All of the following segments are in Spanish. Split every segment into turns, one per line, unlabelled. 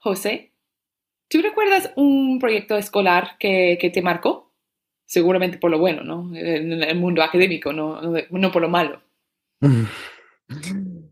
José, ¿tú recuerdas un proyecto escolar que, que te marcó? Seguramente por lo bueno, ¿no? En el mundo académico, no, no por lo malo.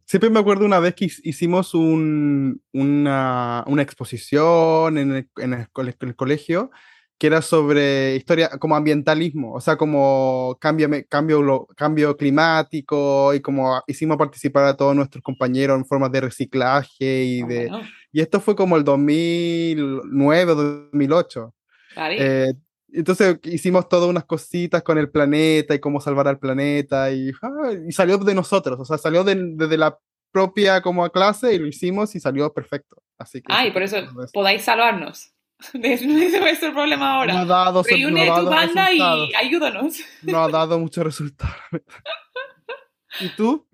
Siempre me acuerdo una vez que hicimos un, una, una, exposición en el, en el, colegio que era sobre historia como ambientalismo, o sea, como cambio, cambio, cambio climático y como hicimos participar a todos nuestros compañeros en formas de reciclaje y de... Y esto fue como el 2009 o 2008. Eh, entonces hicimos todas unas cositas con el planeta y cómo salvar al planeta y, y salió de nosotros, o sea, salió desde la propia como clase y lo hicimos y salió perfecto. Así que
Ay, por eso podáis salvarnos. Ese es nuestro problema ahora. No ha dado, Reúne no ha dado tu banda y ayúdanos.
No ha dado mucho resultado. ¿Y tú?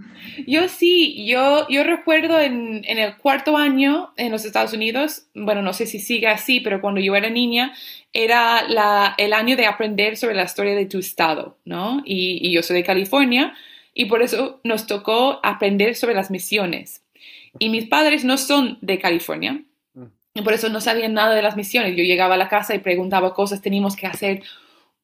Yo sí, yo, yo recuerdo en, en, el cuarto año en los Estados Unidos, bueno, no sé si sigue así, pero cuando yo era niña, era la, el año de aprender sobre la historia de tu estado, ¿no? Y, y yo soy de California y por eso nos tocó aprender sobre las misiones. Y mis padres no son de California, y por eso no sabían nada de las misiones. Yo llegaba a la casa y preguntaba cosas, teníamos que hacer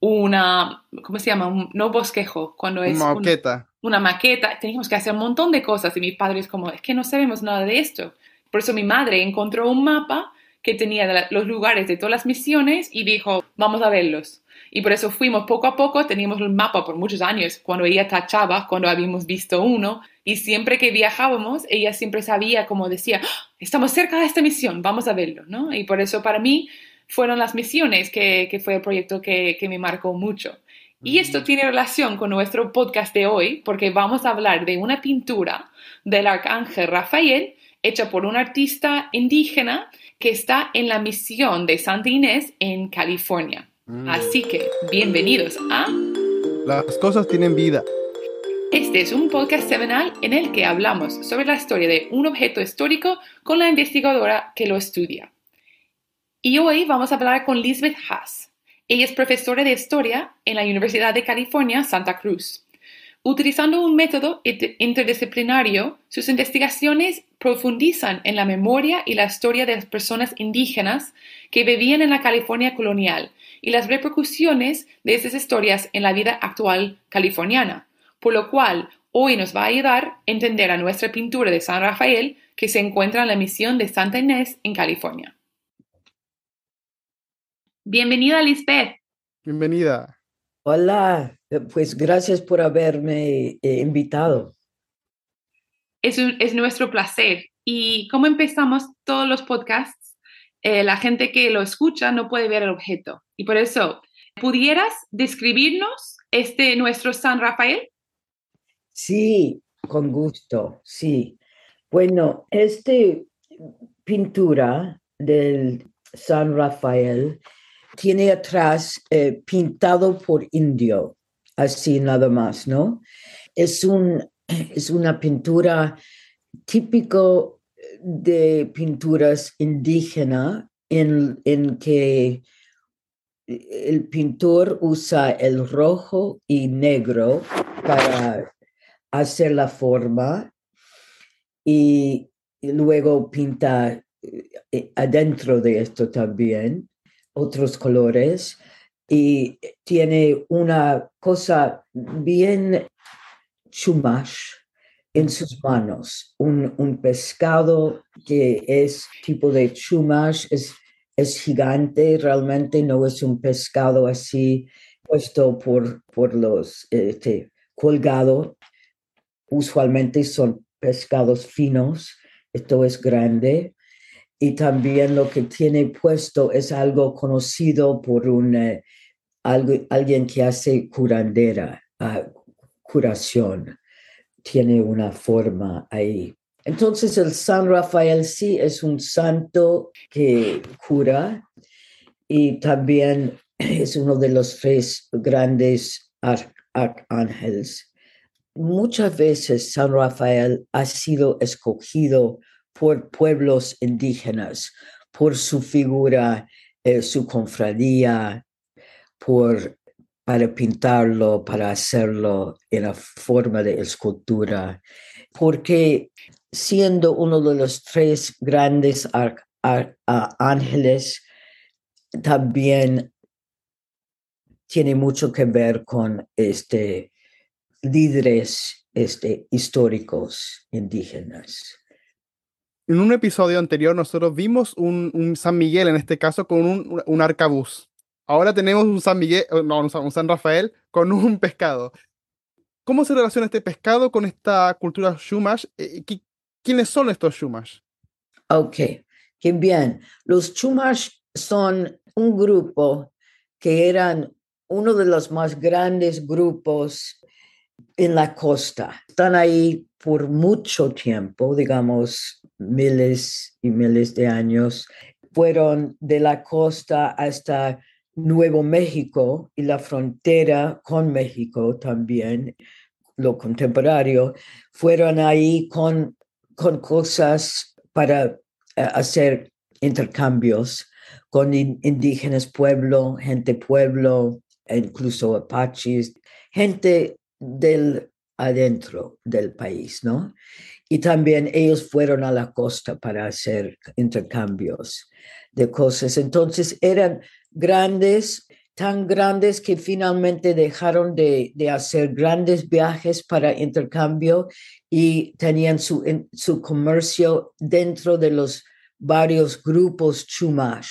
una, ¿cómo se llama? Un, no bosquejo, cuando es...
Una maqueta.
una maqueta, teníamos que hacer un montón de cosas y mis padres como, es que no sabemos nada de esto. Por eso mi madre encontró un mapa que tenía los lugares de todas las misiones y dijo, vamos a verlos. Y por eso fuimos poco a poco, teníamos el mapa por muchos años, cuando ella tachaba, cuando habíamos visto uno, y siempre que viajábamos, ella siempre sabía, como decía, ¡Ah! estamos cerca de esta misión, vamos a verlo, ¿no? Y por eso para mí fueron las misiones que, que fue el proyecto que, que me marcó mucho. Y esto tiene relación con nuestro podcast de hoy, porque vamos a hablar de una pintura del arcángel Rafael hecha por un artista indígena que está en la misión de Santa Inés en California. Así que, bienvenidos a...
Las cosas tienen vida.
Este es un podcast semanal en el que hablamos sobre la historia de un objeto histórico con la investigadora que lo estudia. Y hoy vamos a hablar con Lisbeth Haas. Ella es profesora de historia en la Universidad de California, Santa Cruz. Utilizando un método interdisciplinario, sus investigaciones profundizan en la memoria y la historia de las personas indígenas que vivían en la California colonial y las repercusiones de esas historias en la vida actual californiana, por lo cual hoy nos va a ayudar a entender a nuestra pintura de San Rafael que se encuentra en la misión de Santa Inés en California. Bienvenida, Lisbeth.
Bienvenida.
Hola, pues gracias por haberme eh, invitado.
Es, es nuestro placer. Y como empezamos todos los podcasts, eh, la gente que lo escucha no puede ver el objeto. Y por eso, ¿pudieras describirnos este nuestro San Rafael?
Sí, con gusto, sí. Bueno, esta pintura del San Rafael tiene atrás eh, pintado por indio, así nada más, ¿no? Es, un, es una pintura típico de pinturas indígenas en, en que el pintor usa el rojo y negro para hacer la forma y, luego pinta eh, adentro de esto también otros colores y tiene una cosa bien chumash en sus manos un, un pescado que es tipo de chumash, es, es gigante, realmente no es un pescado así puesto por, por los, este, colgado. Usualmente son pescados finos, esto es grande. Y también lo que tiene puesto es algo conocido por un, eh, alguien que hace curandera, uh, curación tiene una forma ahí. Entonces el San Rafael sí es un santo que cura y también es uno de los tres grandes arcángeles. Muchas veces San Rafael ha sido escogido por pueblos indígenas, por su figura, eh, su confradía, por para pintarlo, para hacerlo en la forma de escultura, porque siendo uno de los tres grandes ángeles también tiene mucho que ver con este, líderes este, históricos indígenas.
En un episodio anterior nosotros vimos un, San Miguel, en este caso, con un, un arcabuz. Ahora tenemos un San Miguel, no, un San Rafael con un pescado. ¿Cómo se relaciona este pescado con esta cultura Chumash? Eh, ¿Quiénes son estos Chumash?
Ok, qué bien. Los Chumash son un grupo que eran uno de los más grandes grupos en la costa. Están ahí por mucho tiempo, digamos miles y miles de años. Fueron de la costa hasta Nuevo México y la frontera con México también, lo contemporáneo, fueron ahí con, con cosas para eh, hacer intercambios con indígenas pueblo, gente pueblo, incluso apaches, gente del adentro del país, ¿no? Y también ellos fueron a la costa para hacer intercambios de cosas. Entonces eran grandes, tan grandes que finalmente dejaron de, hacer grandes viajes para intercambio y tenían su, su comercio dentro de los varios grupos chumash,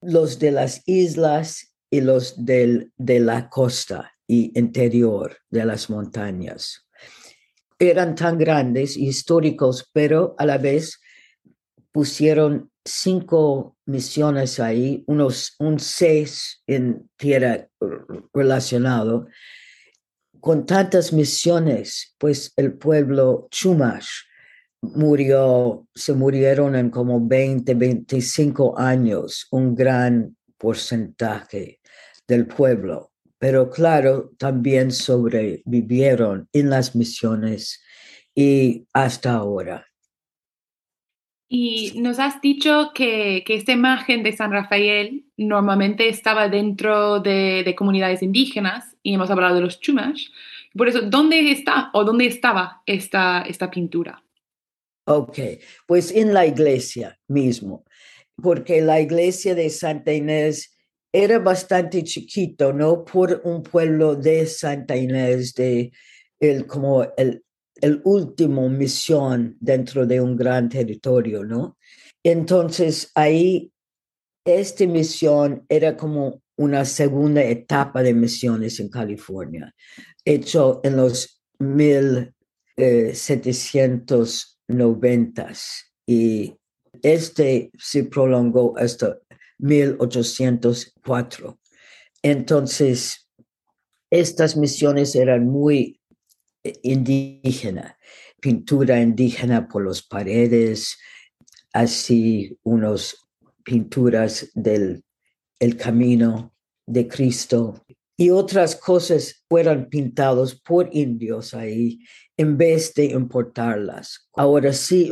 los de las islas y los del, de la costa y interior de las montañas. Eran tan grandes históricos, pero a la vez pusieron cinco misiones ahí, unos, un seis en tierra relacionado. Con tantas misiones, pues el pueblo Chumash murió, se murieron en como 20, 25 años, un gran porcentaje del pueblo. Pero claro, también sobrevivieron en las misiones y hasta ahora.
Y nos has dicho que, que, esta imagen de San Rafael normalmente estaba dentro de, de, comunidades indígenas y hemos hablado de los chumash. Por eso, ¿dónde está o dónde estaba esta, esta pintura?
Ok, pues en la iglesia mismo, porque la iglesia de Santa Inés era bastante chiquito, ¿no? Por un pueblo de Santa Inés, de el, como el, el último misión dentro de un gran territorio, ¿no? Entonces ahí, esta misión era como una segunda etapa de misiones en California, hecho en los 1790 eh, y este se prolongó hasta 1804. Entonces, estas misiones eran muy indígena, pintura indígena por las paredes, así unos pinturas del el camino de Cristo y otras cosas fueron pintados por indios ahí en vez de importarlas. Ahora sí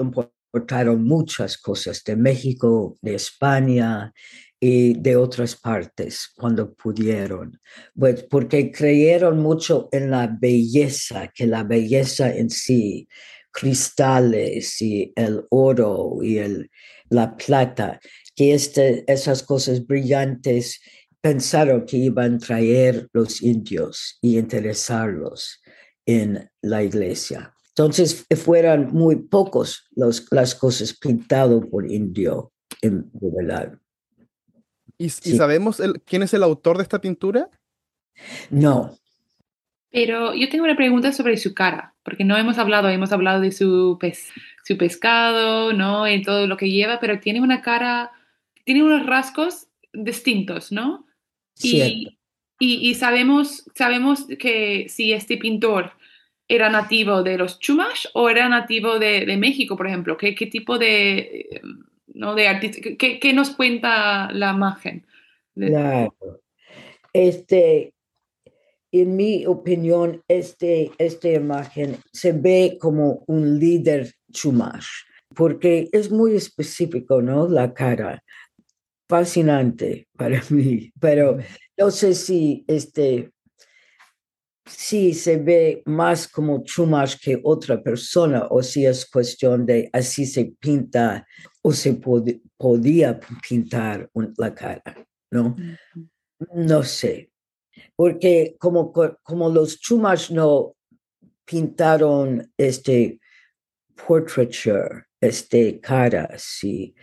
importaron muchas cosas de México, de España, y de otras partes cuando pudieron, pues porque creyeron mucho en la belleza, que la belleza en sí, cristales y el oro y el, la plata, que este, esas cosas brillantes pensaron que iban a traer los indios y interesarlos en la iglesia. Entonces fueron muy pocos los, las cosas pintadas por indio, en, de verdad.
¿Y, sabemos quién es el autor de esta pintura?
No.
Pero yo tengo una pregunta sobre su cara, porque no hemos hablado, hemos hablado de su, su pescado, ¿no? Y todo lo que lleva, pero tiene una cara, tiene unos rasgos distintos, ¿no?
Y,
y, sabemos, sabemos que si este pintor era nativo de los Chumash o era nativo de, de México, por ejemplo, ¿qué, qué tipo de, ¿no? De artista. ¿Qué, nos cuenta la imagen?
Claro. Este, en mi opinión, este, esta imagen se ve como un líder chumash, porque es muy específico, ¿no? La cara. Fascinante para mí, pero no sé si este, si se ve más como Chumash que otra persona o si es cuestión de así se pinta o se podía pintar la cara, ¿no? No sé, porque como, como los Chumash no pintaron este portraiture, este cara, así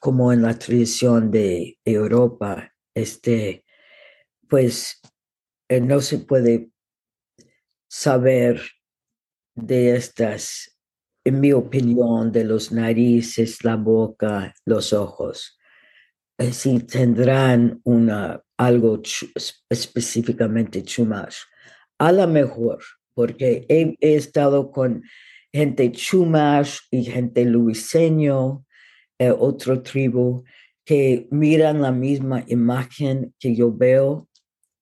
como en la tradición de Europa, este, pues eh, no se puede saber de estas, en mi opinión, de los narices, la boca, los ojos. Eh, si tendrán una, algo específicamente chumash. A lo mejor, porque he, estado con gente chumash y gente luiseño, eh, otro tribu, que miran la misma imagen que yo veo,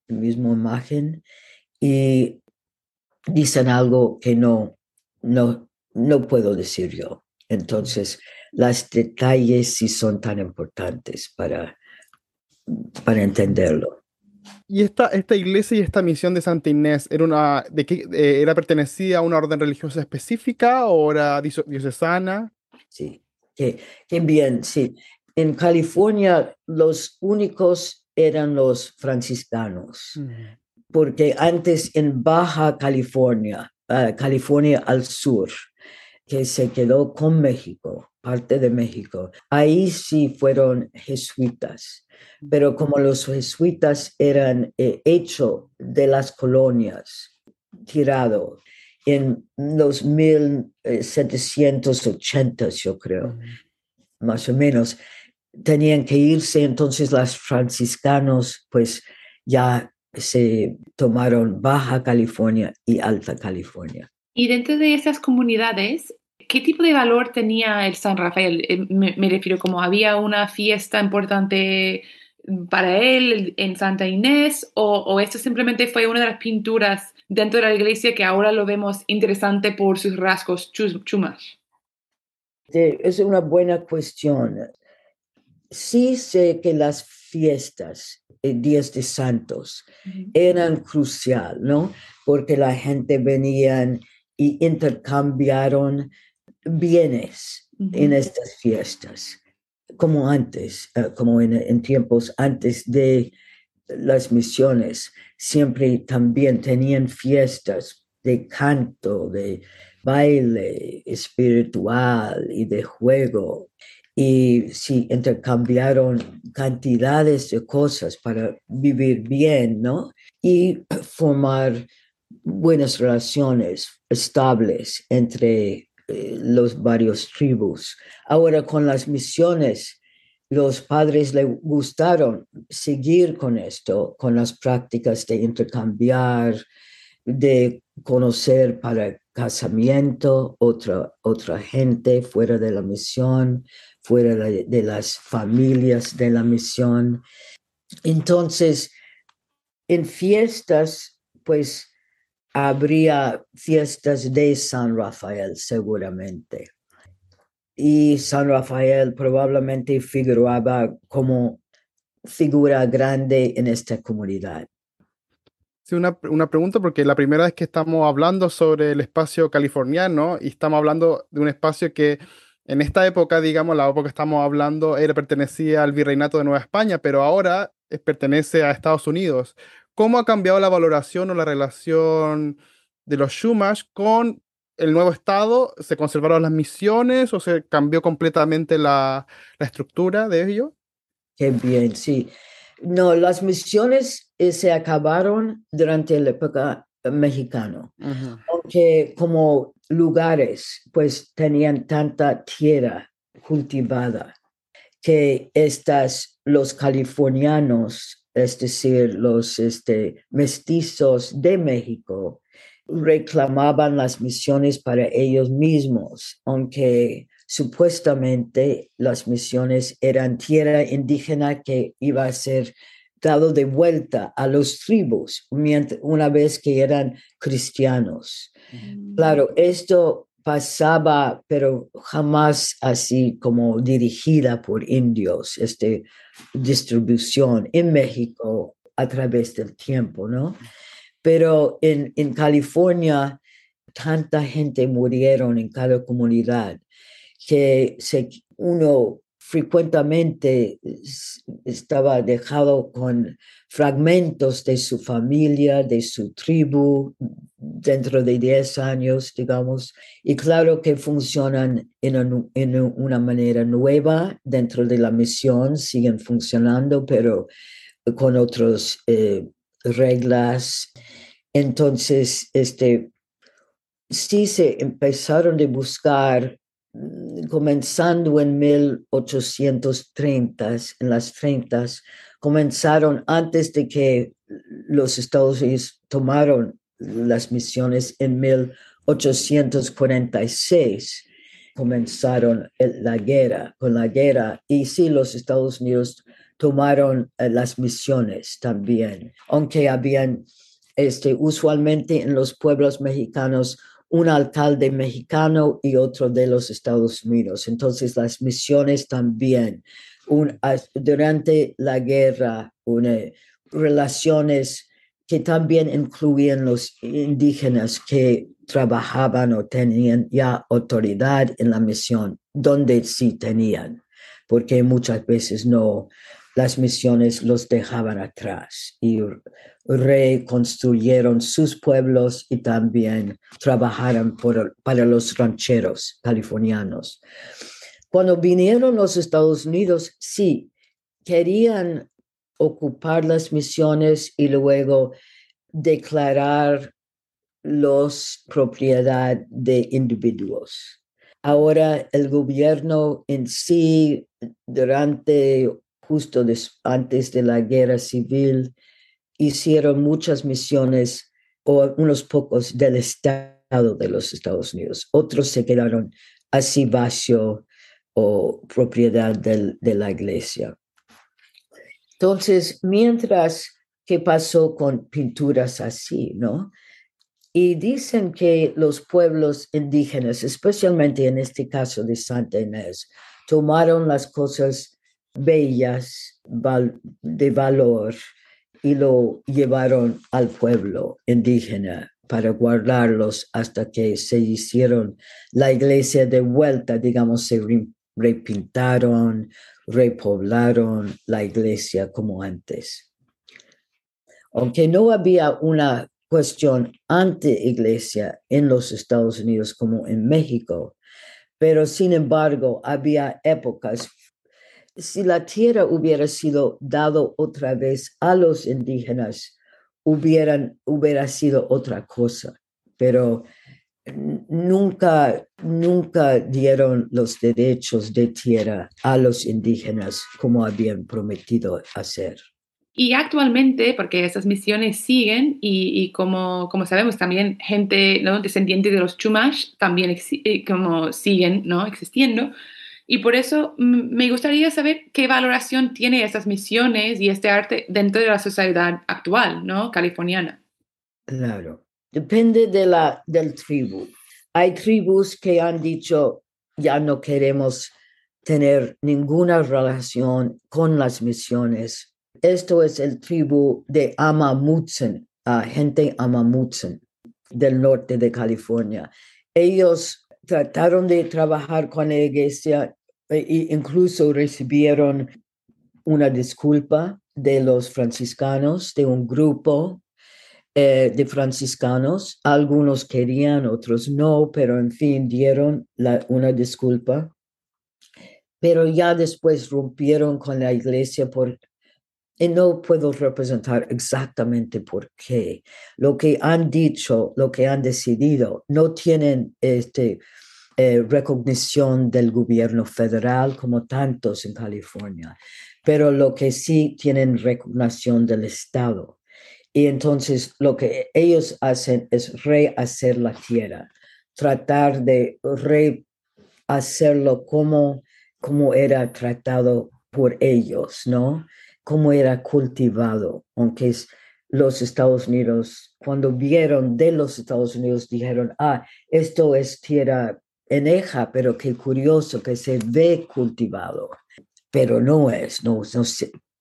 la misma imagen, y dicen algo que no, no, no puedo decir yo. Entonces, los detalles sí son tan importantes para, para entenderlo.
¿Y esta, esta iglesia y esta misión de Santa Inés era, una, de qué, eh, era pertenecía a una orden religiosa específica o era diocesana?
Sí, que, bien, sí. En California los únicos eran los franciscanos, porque antes en Baja California, ah, California al sur, que se quedó con México, parte de México, ahí sí fueron jesuitas. Pero como los jesuitas eran eh, hechos de las colonias, tirado en los 1780, yo creo, más o menos, tenían que irse, entonces los franciscanos pues ya se tomaron Baja California y Alta California.
Y dentro de esas comunidades, ¿qué tipo de valor tenía el San Rafael? Eh, me, me refiero como había una fiesta importante para él en Santa Inés o, esto simplemente fue una de las pinturas dentro de la iglesia que ahora lo vemos interesante por sus rasgos chumas?
Es una buena cuestión. Sí sé que las fiestas, días de santos, eran crucial, ¿no? Porque la gente venían y intercambiaron bienes en estas fiestas como antes, eh, como en, tiempos antes de las misiones, siempre también tenían fiestas de canto, de baile espiritual y de juego. Y sí, intercambiaron cantidades de cosas para vivir bien, ¿no? Y formar buenas relaciones estables entre eh, los varios tribus. Ahora con las misiones, los padres le gustaron seguir con esto, con las prácticas de intercambiar, de conocer para casamiento otra, otra gente fuera de la misión, fuera de, de las familias de la misión. Entonces, en fiestas, pues habría fiestas de San Rafael seguramente. Y San Rafael probablemente figuraba como figura grande en esta comunidad.
Una, una, pregunta, porque la primera vez que estamos hablando sobre el espacio californiano y estamos hablando de un espacio que en esta época, digamos, la época que estamos hablando, era, pertenecía al virreinato de Nueva España, pero ahora pertenece a Estados Unidos. ¿Cómo ha cambiado la valoración o la relación de los Shumash con el nuevo Estado? ¿Se conservaron las misiones o se cambió completamente la, estructura de ello?
Qué bien, sí. No, las misiones eh, se acabaron durante la época mexicana, aunque como lugares pues tenían tanta tierra cultivada que estas, los californianos es decir, los este, mestizos de México, reclamaban las misiones para ellos mismos, aunque supuestamente las misiones eran tierra indígena que iba a ser dado de vuelta a los tribus una vez que eran cristianos. Mm. Claro, esto pasaba, pero jamás así como dirigida por indios, este, distribución en México a través del tiempo, ¿no? pero en, en California tanta gente murieron en cada comunidad que se, uno frecuentemente estaba dejado con fragmentos de su familia, de su tribu, dentro de 10 años, digamos. Y claro que funcionan en, una manera nueva dentro de la misión, siguen funcionando, pero con otras eh, reglas. Entonces, este, sí se empezaron a buscar comenzando en 1830, en las 30, comenzaron antes de que los Estados Unidos tomaron las misiones en 1846 comenzaron la guerra, con la guerra, y sí, los Estados Unidos tomaron eh, las misiones también, aunque habían, este, usualmente en los pueblos mexicanos, un alcalde mexicano y otro de los Estados Unidos. Entonces las misiones también, durante la guerra, una, relaciones que también incluían los indígenas que trabajaban o tenían ya autoridad en la misión, donde sí tenían, porque muchas veces no, las misiones los dejaban atrás y reconstruyeron sus pueblos y también trabajaron para los rancheros californianos. Cuando vinieron los Estados Unidos, sí, querían ocupar las misiones y luego declarar los propiedad de individuos. Ahora el gobierno en sí, durante justo antes de la guerra civil, hicieron muchas misiones o unos pocos del Estado de los Estados Unidos. Otros se quedaron así vacío o propiedad de la iglesia. Entonces, mientras que pasó con pinturas así, ¿no? Y dicen que los pueblos indígenas, especialmente en este caso de Santa Inés, tomaron las cosas bellas de valor y lo llevaron al pueblo indígena para guardarlos hasta que se hicieron la iglesia de vuelta, digamos, se repintaron, repoblaron la iglesia como antes. Aunque no había una cuestión ante iglesia en los Estados Unidos como en México, pero sin embargo había épocas si la tierra hubiera sido dado otra vez a los indígenas, hubieran, hubiera sido otra cosa, pero nunca, nunca dieron los derechos de tierra a los indígenas como habían prometido hacer.
Y actualmente, porque estas misiones siguen y, como, como sabemos también gente ¿no? descendiente de los Chumash también eh, como siguen ¿no? existiendo, y por eso me gustaría saber qué valoración tiene estas misiones y este arte dentro de la sociedad actual, ¿no? Californiana.
Claro, depende de la, del tribu. Hay tribus que han dicho, ya no queremos tener ninguna relación con las misiones. Esto es el tribu de Amamutsen, gente Amamutsen del norte de California. Ellos trataron de trabajar con la iglesia incluso recibieron una disculpa de los franciscanos, de un grupo eh, de franciscanos. Algunos querían, otros no, pero en fin, dieron una disculpa. Pero ya después rompieron con la iglesia por... Y no puedo representar exactamente por qué. Lo que han dicho, lo que han decidido, no tienen este, eh, recognición del gobierno federal como tantos en California, pero lo que sí tienen recognición del Estado. Y entonces lo que ellos hacen es rehacer la tierra, tratar de rehacerlo como, como era tratado por ellos, ¿no? Como era cultivado, aunque los Estados Unidos, cuando vieron de los Estados Unidos, dijeron, ah, esto es tierra eneja, pero qué curioso que se ve cultivado, pero no es, no, no,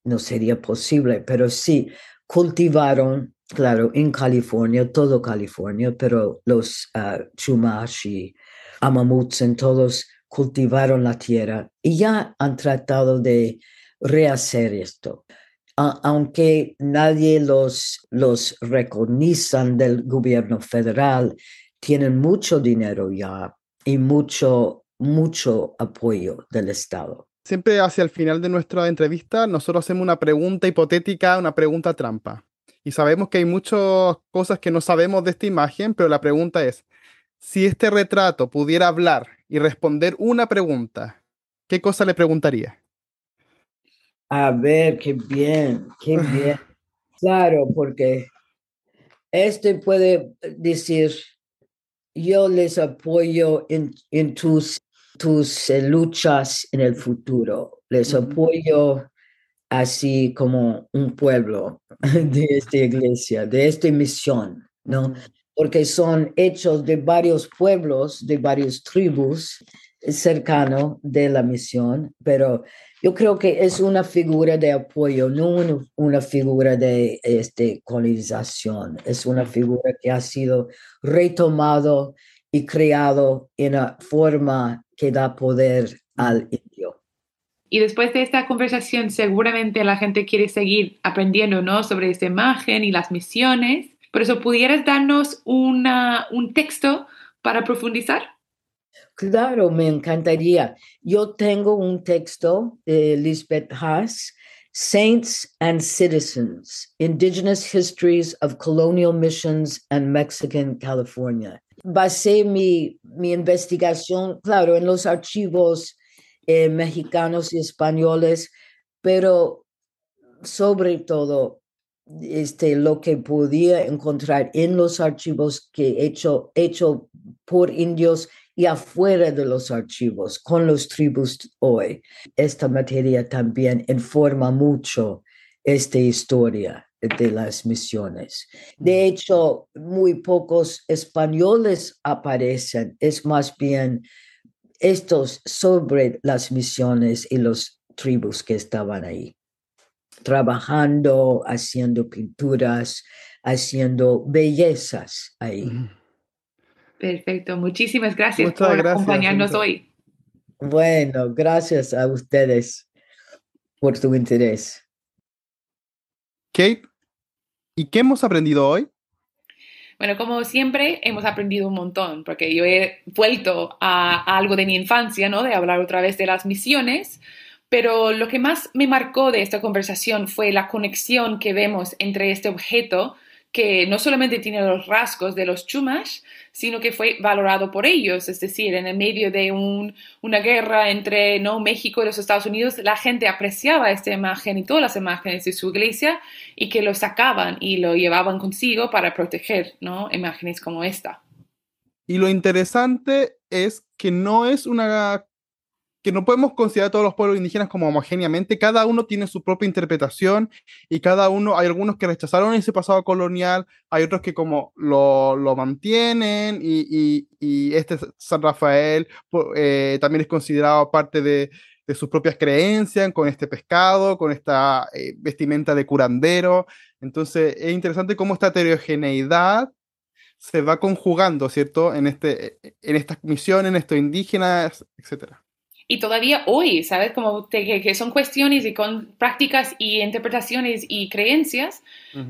no sería posible, pero sí cultivaron claro, en California, todo California, pero los uh, Chumash y Amamutsen todos cultivaron la tierra y ya han tratado de rehacer esto. aunque nadie los, los reconozcan del gobierno federal, tienen mucho dinero ya y mucho, mucho apoyo del Estado.
Siempre hacia el final de nuestra entrevista, nosotros hacemos una pregunta hipotética, una pregunta trampa. Y sabemos que hay muchas cosas que no sabemos de esta imagen, pero la pregunta es, si este retrato pudiera hablar y responder una pregunta, ¿qué cosa le preguntaría?
A ver, qué bien, qué bien. Claro, porque este puede decir, yo les apoyo en, en tus, tus eh, luchas en el futuro, les apoyo así como un pueblo de esta iglesia, de esta misión, ¿no? Porque son hechos de varios pueblos, de varias tribus cercanos de la misión, pero yo creo que es una figura de apoyo, no una, figura de este, colonización. Es una figura que ha sido retomado y creado en una forma que da poder al indio.
Y después de esta conversación, seguramente la gente quiere seguir aprendiendo ¿no? sobre esta imagen y las misiones. Por eso, ¿pudieras darnos una, un texto para profundizar?
Claro, me encantaría. Yo tengo un texto de Lisbeth Haas, Saints and Citizens, Indigenous Histories of Colonial Missions and Mexican California. Basé mi, mi investigación, claro, en los archivos eh, mexicanos y españoles, pero sobre todo este, lo que podía encontrar en los archivos que hecho, hecho por indios y afuera de los archivos, con los tribus hoy. Esta materia también informa mucho esta historia de las misiones. De hecho, muy pocos españoles aparecen, es más bien estos sobre las misiones y los tribus que estaban ahí, trabajando, haciendo pinturas, haciendo bellezas ahí.
Perfecto, muchísimas gracias por acompañarnos hoy.
Bueno, gracias a ustedes por su interés.
Kate, ¿y qué hemos aprendido hoy?
Bueno, como siempre, hemos aprendido un montón, porque yo he vuelto a, a, algo de mi infancia, ¿no? De hablar otra vez de las misiones, pero lo que más me marcó de esta conversación fue la conexión que vemos entre este objeto que no solamente tiene los rasgos de los Chumash, sino que fue valorado por ellos, es decir, en el medio de una guerra entre ¿no? México y los Estados Unidos, la gente apreciaba esta imagen y todas las imágenes de su iglesia y que lo sacaban y lo llevaban consigo para proteger ¿no? imágenes como esta.
Y lo interesante es que no es una que no podemos considerar a todos los pueblos indígenas como homogéneamente, cada uno tiene su propia interpretación y cada uno, hay algunos que rechazaron ese pasado colonial, hay otros que como lo, lo mantienen y, y, este San Rafael eh, también es considerado parte de, de, sus propias creencias con este pescado, con esta eh, vestimenta de curandero. Entonces es interesante cómo esta heterogeneidad se va conjugando, ¿cierto? En, este, en estas misiones, en estos indígenas, etcétera
y todavía hoy, ¿sabes? Como que, son cuestiones y con prácticas y interpretaciones y creencias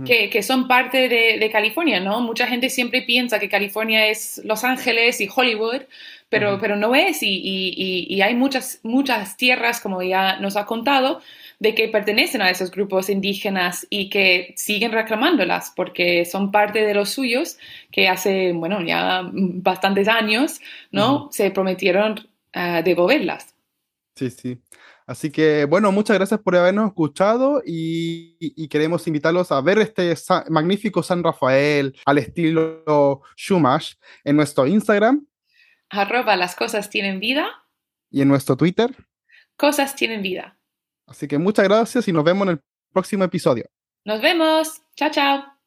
que, que, son parte de, de, California, ¿no? Mucha gente siempre piensa que California es Los Ángeles y Hollywood, pero, pero no es y, y, y, hay muchas, muchas tierras, como ya nos ha contado, de que pertenecen a esos grupos indígenas y que siguen reclamándolas porque son parte de los suyos que hace, bueno, ya bastantes años, ¿no? Se prometieron uh, devolverlas.
Sí, sí. Así que, bueno, muchas gracias por habernos escuchado y, queremos invitarlos a ver este magnífico San Rafael al estilo Shumash en nuestro Instagram.
Arroba las cosas tienen vida.
Y en nuestro Twitter.
Cosas tienen vida.
Así que muchas gracias y nos vemos en el próximo episodio.
Nos vemos. Chao, chao.